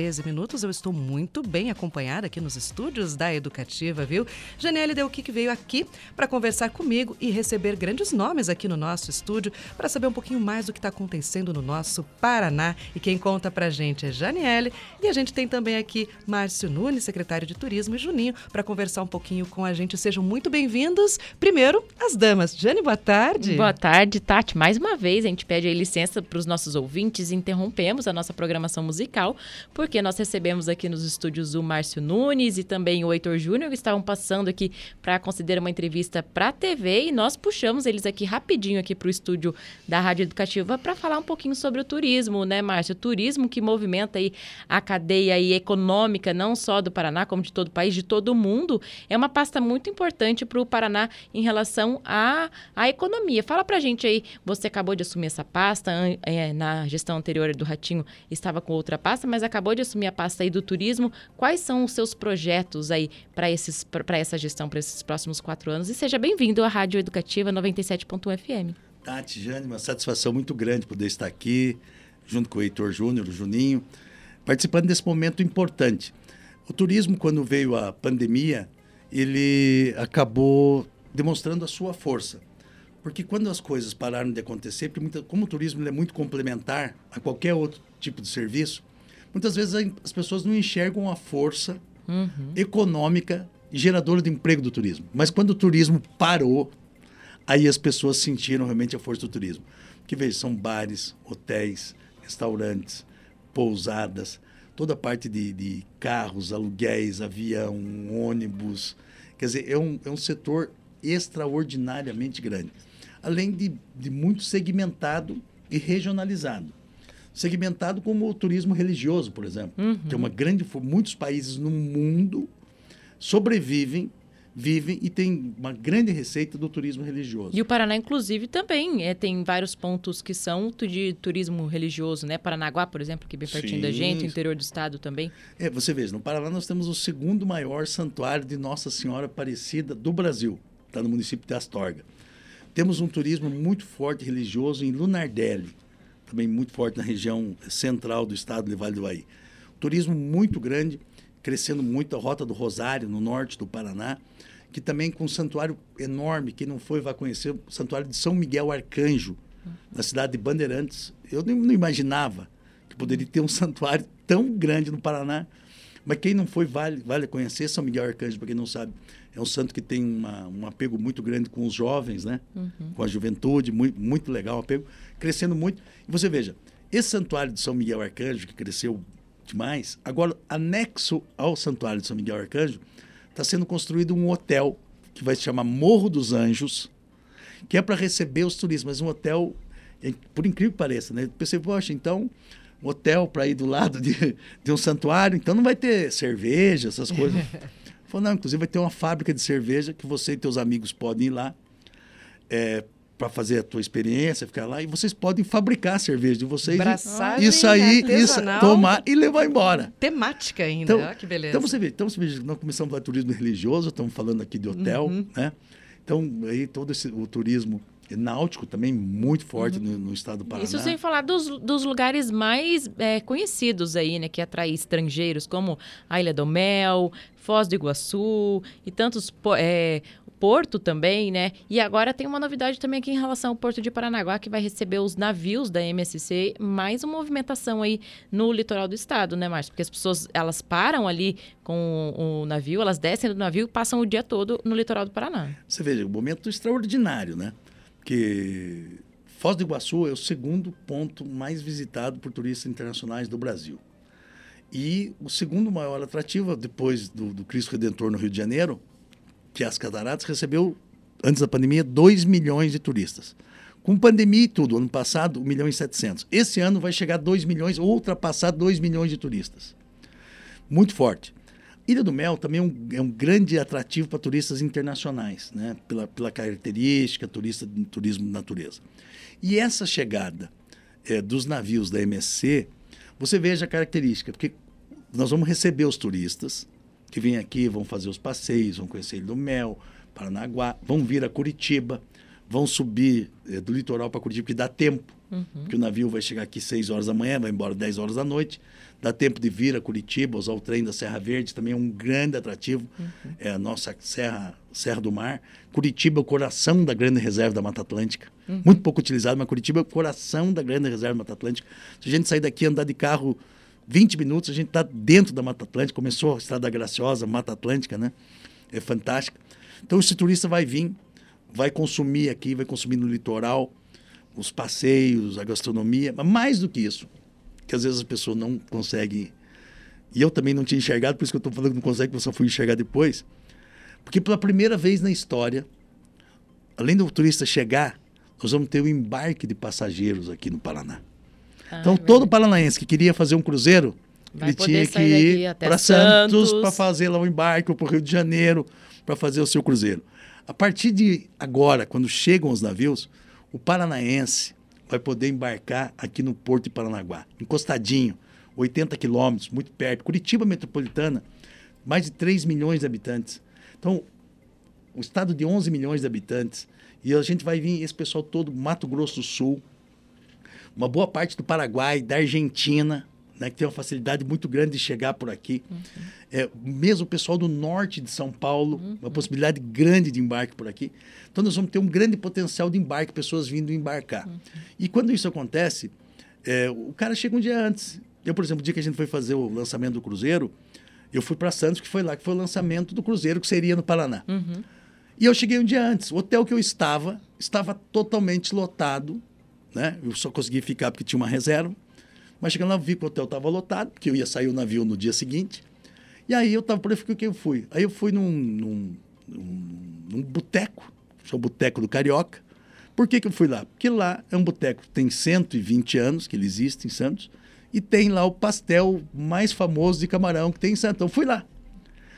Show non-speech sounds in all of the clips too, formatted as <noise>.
13 minutos. Eu estou muito bem acompanhada aqui nos estúdios da Educativa, viu? Delqui que veio aqui para conversar comigo e receber grandes nomes aqui no nosso estúdio para saber um pouquinho mais do que está acontecendo no nosso Paraná. E quem conta para a gente é Janiele. E a gente tem também aqui Márcio Nunes, secretário de Turismo, e Juninho, para conversar um pouquinho com a gente. Sejam muito bem-vindos. Primeiro, as damas. Jane, boa tarde. Boa tarde, Tati. Mais uma vez, a gente pede licença para os nossos ouvintes interrompemos a nossa programação musical, porque porque nós recebemos aqui nos estúdios o Márcio Nunes e também o Heitor Júnior, que estavam passando aqui para considerar uma entrevista para a TV e nós puxamos eles aqui rapidinho aqui para o estúdio da Rádio Educativa para falar um pouquinho sobre o turismo, né, Márcio? O turismo que movimenta aí a cadeia aí econômica, não só do Paraná, como de todo o país, de todo o mundo, é uma pasta muito importante para o Paraná em relação à, à economia. Fala para gente aí, você acabou de assumir essa pasta, é, na gestão anterior do Ratinho estava com outra pasta, mas acabou de assumir a pasta aí do turismo, quais são os seus projetos aí para essa gestão, para esses próximos quatro anos? E seja bem-vindo à Rádio Educativa 97.1 FM. Tati, Jane, uma satisfação muito grande poder estar aqui, junto com o Heitor Júnior, o Juninho, participando desse momento importante. O turismo, quando veio a pandemia, ele acabou demonstrando a sua força. Porque quando as coisas pararam de acontecer, como o turismo é muito complementar a qualquer outro tipo de serviço, muitas vezes as pessoas não enxergam a força uhum. econômica geradora de emprego do turismo. Mas quando o turismo parou, aí as pessoas sentiram realmente a força do turismo. Que veja, são bares, hotéis, restaurantes, pousadas, toda a parte de, de carros, aluguéis, avião, ônibus. Quer dizer, é um, é um setor extraordinariamente grande. Além de, de muito segmentado e regionalizado segmentado como o turismo religioso, por exemplo, uhum. que é uma grande muitos países no mundo sobrevivem vivem e tem uma grande receita do turismo religioso. E o Paraná, inclusive, também é, tem vários pontos que são de turismo religioso, né? Paranaguá, por exemplo, que é bem pertinho Sim. da gente, o interior do estado também. É, você vê, no Paraná nós temos o segundo maior santuário de Nossa Senhora Aparecida do Brasil, está no município de Astorga. Temos um turismo muito forte religioso em Lunardelli, também muito forte na região central do estado de Vale do Bahia. Turismo muito grande, crescendo muito a Rota do Rosário, no norte do Paraná, que também com um santuário enorme, quem não foi vai conhecer, o santuário de São Miguel Arcanjo, na cidade de Bandeirantes. Eu não imaginava que poderia ter um <laughs> santuário tão grande no Paraná, mas quem não foi vale, vale conhecer São Miguel Arcanjo, para quem não sabe. É um santo que tem uma, um apego muito grande com os jovens, né? Uhum. com a juventude, muito, muito legal o apego, crescendo muito. E você veja, esse santuário de São Miguel Arcanjo, que cresceu demais, agora, anexo ao santuário de São Miguel Arcanjo, está sendo construído um hotel que vai se chamar Morro dos Anjos, que é para receber os turistas, mas um hotel, por incrível que pareça, né? Pensei, poxa, então, hotel para ir do lado de, de um santuário, então não vai ter cerveja, essas coisas. <laughs> Falou, não, inclusive vai ter uma fábrica de cerveja que você e teus amigos podem ir lá é, para fazer a tua experiência, ficar lá, e vocês podem fabricar cerveja de vocês. Braçagem, isso aí, isso, tomar e levar embora. Temática ainda, então, que beleza. Então você vê, então você vê, nós começamos a falar de turismo religioso, estamos falando aqui de hotel, uhum. né? Então, aí todo esse, o turismo náutico também muito forte uhum. no, no, estado do Paraná. Isso sem falar dos, dos lugares mais é, conhecidos aí, né? Que atrai estrangeiros, como a Ilha do Mel, Foz do Iguaçu e tantos é, Porto também, né? E agora tem uma novidade também aqui em relação ao Porto de Paranaguá, que vai receber os navios da MSC, mais uma movimentação aí no litoral do estado, né, Márcio? Porque as pessoas, elas param ali com o navio, elas descem do navio e passam o dia todo no litoral do Paraná. Você veja, um momento extraordinário, né? Que Foz do Iguaçu é o segundo ponto mais visitado por turistas internacionais do Brasil. E o segundo maior atrativo, depois do, do Cristo Redentor no Rio de Janeiro, que é as Cataratas, recebeu, antes da pandemia, 2 milhões de turistas. Com pandemia e tudo, ano passado, 1 milhão e 700. Esse ano vai chegar a 2 milhões, ultrapassar 2 milhões de turistas. Muito forte. Ilha do Mel também é um, é um grande atrativo para turistas internacionais, né? pela, pela característica turista, turismo de natureza. E essa chegada é, dos navios da MSC, você veja a característica, porque nós vamos receber os turistas que vêm aqui, vão fazer os passeios, vão conhecer Ilha do Mel, Paranaguá, vão vir a Curitiba, vão subir é, do litoral para Curitiba, que dá tempo. Uhum. Porque o navio vai chegar aqui 6 horas da manhã, vai embora 10 horas da noite. Dá tempo de vir a Curitiba, usar o trem da Serra Verde, também é um grande atrativo. Uhum. É a nossa Serra, Serra do Mar. Curitiba é o coração da grande reserva da Mata Atlântica. Uhum. Muito pouco utilizado, mas Curitiba é o coração da grande reserva da Mata Atlântica. Se a gente sair daqui e andar de carro 20 minutos, a gente está dentro da Mata Atlântica. Começou a Estrada Graciosa, Mata Atlântica, né? É fantástica. Então, esse turista vai vir, vai consumir aqui, vai consumir no litoral, os passeios, a gastronomia, mas mais do que isso, que às vezes a pessoa não consegue. E eu também não tinha enxergado, por isso que eu estou falando que não consegue, eu só fui enxergar depois. Porque pela primeira vez na história, além do turista chegar, nós vamos ter o um embarque de passageiros aqui no Paraná. Ah, então, é todo paranaense que queria fazer um cruzeiro, Vai ele tinha que ir para Santos para fazer lá o embarque, ou para o Rio de Janeiro para fazer o seu cruzeiro. A partir de agora, quando chegam os navios, o paranaense vai poder embarcar aqui no Porto de Paranaguá, encostadinho, 80 quilômetros, muito perto. Curitiba metropolitana, mais de 3 milhões de habitantes. Então, o estado de 11 milhões de habitantes, e a gente vai vir esse pessoal todo, Mato Grosso do Sul, uma boa parte do Paraguai, da Argentina, né, que tem uma facilidade muito grande de chegar por aqui. Uhum. É, mesmo o pessoal do norte de São Paulo, uhum. uma possibilidade grande de embarque por aqui. Então, nós vamos ter um grande potencial de embarque, pessoas vindo embarcar. Uhum. E quando isso acontece, é, o cara chega um dia antes. Eu, por exemplo, o dia que a gente foi fazer o lançamento do Cruzeiro, eu fui para Santos, que foi lá que foi o lançamento do Cruzeiro, que seria no Paraná. E eu cheguei um dia antes. O hotel que eu estava estava totalmente lotado. Né? Eu só consegui ficar porque tinha uma reserva. Mas chegando lá, vi que o hotel estava lotado, porque eu ia sair o navio no dia seguinte. E aí eu estava por aí, que eu fui. Aí eu fui num, num, num, num boteco, o Boteco do Carioca. Por que, que eu fui lá? Porque lá é um boteco que tem 120 anos, que ele existe em Santos, e tem lá o pastel mais famoso de camarão que tem em Santos. Então, fui lá.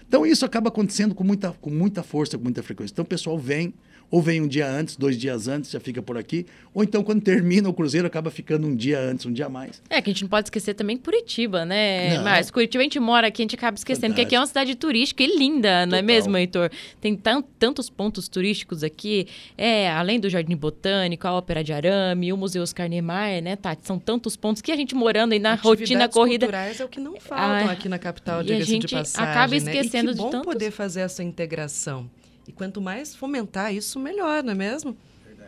Então, isso acaba acontecendo com muita, com muita força, com muita frequência. Então, o pessoal vem, ou vem um dia antes, dois dias antes, já fica por aqui, ou então quando termina o cruzeiro acaba ficando um dia antes, um dia a mais. É, que a gente não pode esquecer também Curitiba, né? Não. Mas Curitiba a gente mora aqui, a gente acaba esquecendo, Fantástico. porque aqui é uma cidade turística e linda, não é mesmo, Heitor? Tem tantos pontos turísticos aqui, é, além do Jardim Botânico, a Ópera de Arame, o Museu Oscar Niemeyer, né, Tati? São tantos pontos que a gente morando aí na rotina corrida... culturais é o que não faltam ah, aqui na capital, de passagem. E a gente acaba esquecendo né? e que bom de tantos... poder fazer essa integração. E quanto mais fomentar isso, melhor, não é mesmo?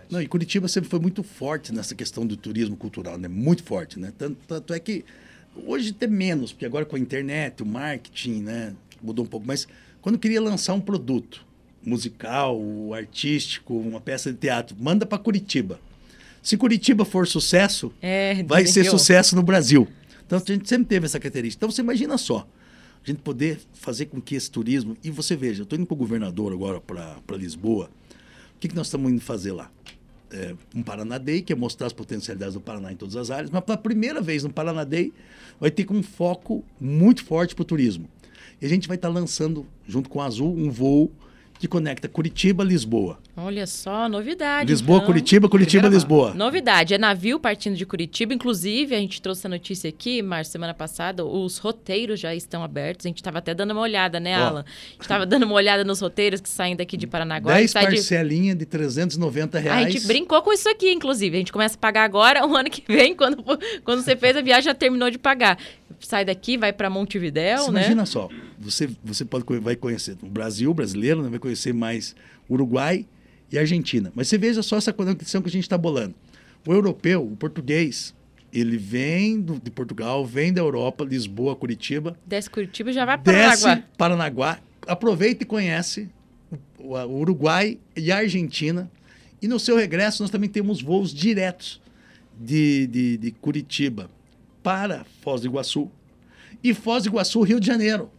Não, e Curitiba sempre foi muito forte nessa questão do turismo cultural, né? Muito forte, né? Tanto, tanto é que hoje tem menos, porque agora com a internet, o marketing, né? Mudou um pouco. Mas quando queria lançar um produto musical, artístico, uma peça de teatro, manda para Curitiba. Se Curitiba for sucesso, é, vai ser sucesso no Brasil. Então a gente sempre teve essa característica. Então você imagina só, a gente poder fazer com que esse turismo. E você veja, eu estou indo para o governador agora, para Lisboa. O que, que nós estamos indo fazer lá? É, um Paraná Day, que é mostrar as potencialidades do Paraná em todas as áreas, mas pela primeira vez no Paraná Day vai ter um foco muito forte para o turismo. E a gente vai estar tá lançando, junto com a Azul, um voo que conecta Curitiba Lisboa. Olha só, novidade. Lisboa, então. Curitiba, Curitiba, Lisboa. Novidade, é navio partindo de Curitiba. Inclusive, a gente trouxe a notícia aqui, Márcio, semana passada, os roteiros já estão abertos. A gente estava até dando uma olhada, né, Alan? A gente estava dando uma olhada nos roteiros que saem daqui de Paranaguá. 10 parcelinha de... de 390 reais. A gente brincou com isso aqui, inclusive. A gente começa a pagar agora, <laughs> o ano que vem, quando, quando você fez a viagem, já terminou de pagar. Sai daqui, vai para Montevidéu, você né? Imagina só, você, você pode, vai conhecer o Brasil, brasileiro, né? vai conhecer mais Uruguai e Argentina. Mas você veja só essa conexão que a gente está bolando. O europeu, o português, ele vem do, de Portugal, vem da Europa, Lisboa, Curitiba. Desce Curitiba e já vai para Paranaguá. Paranaguá, aproveita e conhece o, o Uruguai e a Argentina. E no seu regresso, nós também temos voos diretos de, de, de Curitiba para Foz do Iguaçu e Foz do Iguaçu, Rio de Janeiro.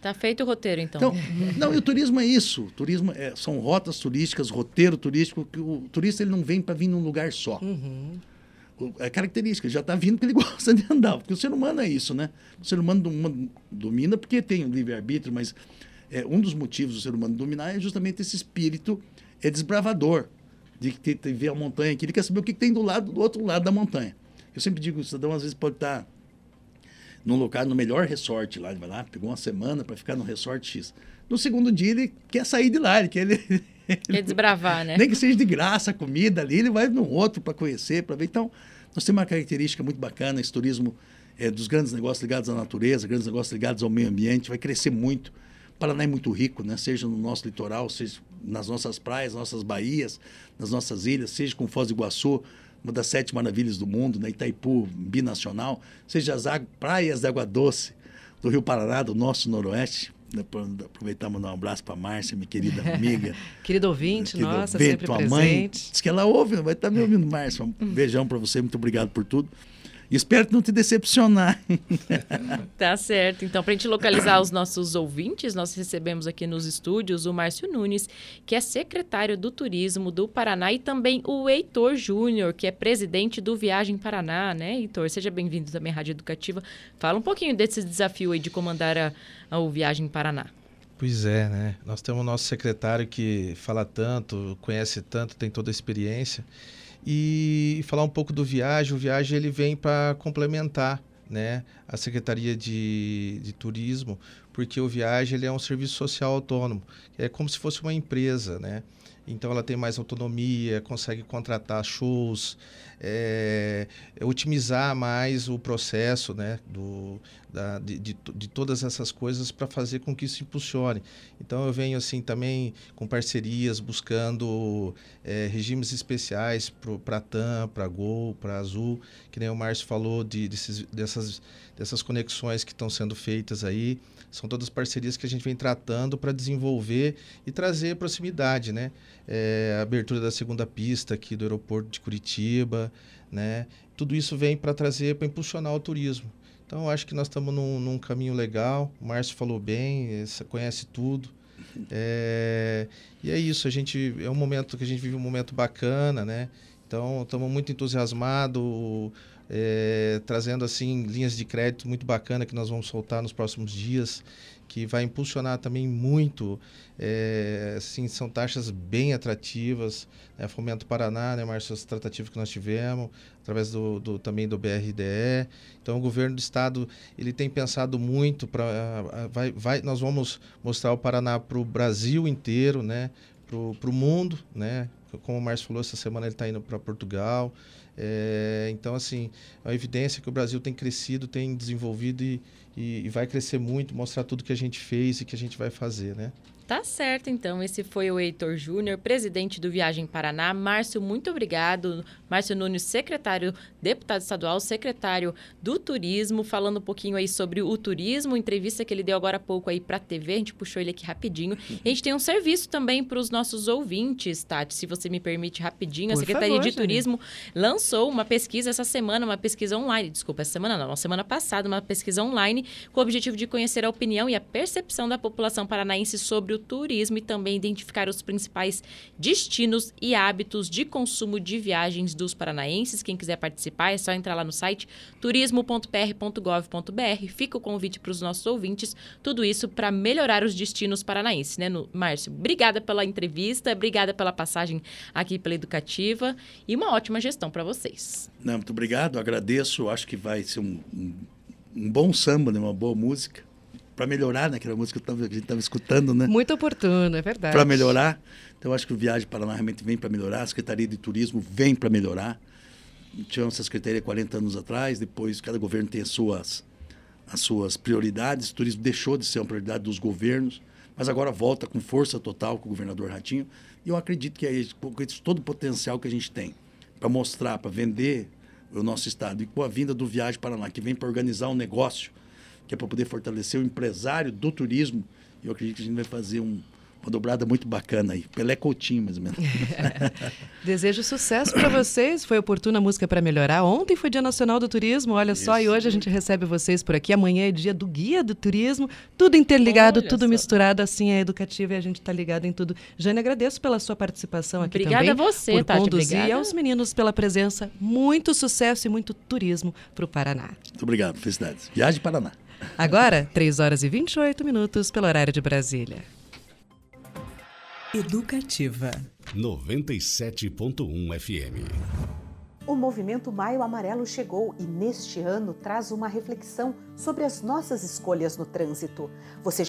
Tá feito o roteiro, então. então não, e o turismo é isso. O turismo é, são rotas turísticas, roteiro turístico. Que o turista ele não vem para vir num lugar só. Uhum. É característica, ele já está vindo porque ele <laughs> gosta de andar. Porque o ser humano é isso, né? O ser humano domina porque tem o livre-arbítrio, mas é, um dos motivos do ser humano dominar é justamente esse espírito é desbravador. De, de, de ver a montanha aqui, ele quer saber o que, que tem do lado do outro lado da montanha. Eu sempre digo, o cidadão às vezes pode estar tá num lugar, no melhor resort lá. Ele vai lá, pegou uma semana para ficar no resort X. No segundo dia, ele quer sair de lá, ele quer, <laughs> ele, Quer desbravar, né? Nem que seja de graça a comida ali, ele vai num outro para conhecer, para ver. Então, nós temos uma característica muito bacana, esse turismo é, dos grandes negócios ligados à natureza, grandes negócios ligados ao meio ambiente, vai crescer muito. O Paraná é muito rico, né? seja no nosso litoral, seja nas nossas praias, nossas baías, nas nossas ilhas, seja com Foz do Iguaçu, uma das sete maravilhas do mundo, né? Itaipu, binacional, seja as praias de água doce do Rio Paraná, do nosso noroeste. Aproveitar e mandar um abraço para a Márcia, minha querida amiga. <laughs> querido ouvinte, nossa, ouvinte, sempre tua presente. mãe. Diz que ela ouve, vai estar me ouvindo, Márcia. Um beijão para você, muito obrigado por tudo. Espero não te decepcionar. <laughs> tá certo. Então, para a gente localizar os nossos ouvintes, nós recebemos aqui nos estúdios o Márcio Nunes, que é secretário do Turismo do Paraná, e também o Heitor Júnior, que é presidente do Viagem Paraná, né, Heitor? Seja bem-vindo também à Rádio Educativa. Fala um pouquinho desse desafio aí de comandar a, a o Viagem Paraná. Pois é, né? Nós temos o nosso secretário que fala tanto, conhece tanto, tem toda a experiência e falar um pouco do Viagem. O Viagem ele vem para complementar né, a Secretaria de, de Turismo, porque o Viagem ele é um serviço social autônomo, é como se fosse uma empresa, né? Então ela tem mais autonomia, consegue contratar shows, é, otimizar mais o processo né, do, da, de, de, de todas essas coisas para fazer com que isso impulsione. Então eu venho assim também com parcerias, buscando é, regimes especiais para a TAM, para a Gol, para Azul, que nem o Márcio falou de, desses, dessas, dessas conexões que estão sendo feitas aí. São todas parcerias que a gente vem tratando para desenvolver e trazer proximidade, né? É, a abertura da segunda pista aqui do aeroporto de Curitiba, né? Tudo isso vem para trazer, para impulsionar o turismo. Então, acho que nós estamos num, num, caminho legal. O Márcio falou bem, conhece tudo. É, e é isso, a gente é um momento que a gente vive um momento bacana, né? Então, estamos muito entusiasmados é, trazendo assim linhas de crédito muito bacana que nós vamos soltar nos próximos dias, que vai impulsionar também muito. É, assim, são taxas bem atrativas. Né? Fomento Paraná, né, Márcio, as tratativas que nós tivemos, através do, do, também do BRDE. Então, o governo do estado ele tem pensado muito para vai, vai, nós vamos mostrar o Paraná para o Brasil inteiro, né, para o mundo, né. Como o Márcio falou, essa semana ele está indo para Portugal. É, então, assim, a evidência que o Brasil tem crescido, tem desenvolvido e, e, e vai crescer muito, mostrar tudo que a gente fez e que a gente vai fazer, né? Tá certo, então. Esse foi o Heitor Júnior, presidente do Viagem Paraná. Márcio, muito obrigado. Márcio Nunes, secretário, deputado estadual, secretário do Turismo, falando um pouquinho aí sobre o turismo, entrevista que ele deu agora há pouco aí para a TV. A gente puxou ele aqui rapidinho. <laughs> A gente tem um serviço também para os nossos ouvintes, Tati, se você me permite rapidinho. Por a Secretaria favor, de Turismo lançou uma pesquisa essa semana, uma pesquisa online. Desculpa, essa semana não, uma semana passada, uma pesquisa online com o objetivo de conhecer a opinião e a percepção da população paranaense sobre o o turismo e também identificar os principais destinos e hábitos de consumo de viagens dos paranaenses. Quem quiser participar é só entrar lá no site turismo.pr.gov.br. Fica o convite para os nossos ouvintes. Tudo isso para melhorar os destinos paranaenses, né, no, Márcio? Obrigada pela entrevista, obrigada pela passagem aqui pela Educativa e uma ótima gestão para vocês. Não, muito obrigado, agradeço. Acho que vai ser um, um, um bom samba, né? uma boa música para melhorar, né? Aquela música que a gente estava escutando, né? Muito oportuno, é verdade. Para melhorar. Então, acho que o Viagem Paraná realmente vem para melhorar, a Secretaria de Turismo vem para melhorar. Tivemos essa secretaria 40 anos atrás, depois cada governo tem as suas, as suas prioridades. O turismo deixou de ser uma prioridade dos governos, mas agora volta com força total com o governador Ratinho. E eu acredito que é isso, todo o potencial que a gente tem para mostrar, para vender o nosso estado. E com a vinda do Viagem Paraná, que vem para organizar um negócio que é para poder fortalecer o empresário do turismo. E eu acredito que a gente vai fazer um, uma dobrada muito bacana aí. Pelé Coutinho, mais ou menos. <laughs> Desejo sucesso para vocês. Foi oportuna a música para melhorar. Ontem foi Dia Nacional do Turismo, olha Isso. só, e hoje a gente recebe vocês por aqui. Amanhã é dia do Guia do Turismo. Tudo interligado, olha tudo só. misturado, assim é educativa e a gente está ligado em tudo. Jane, agradeço pela sua participação aqui Obrigada também. Obrigada a você, por Tati. conduzir Obrigada. aos meninos pela presença. Muito sucesso e muito turismo para o Paraná. Muito obrigado, felicidades. Viagem Paraná. Agora, 3 horas e 28 minutos pelo horário de Brasília. Educativa 97.1 FM. O movimento Maio Amarelo chegou e neste ano traz uma reflexão sobre as nossas escolhas no trânsito. Você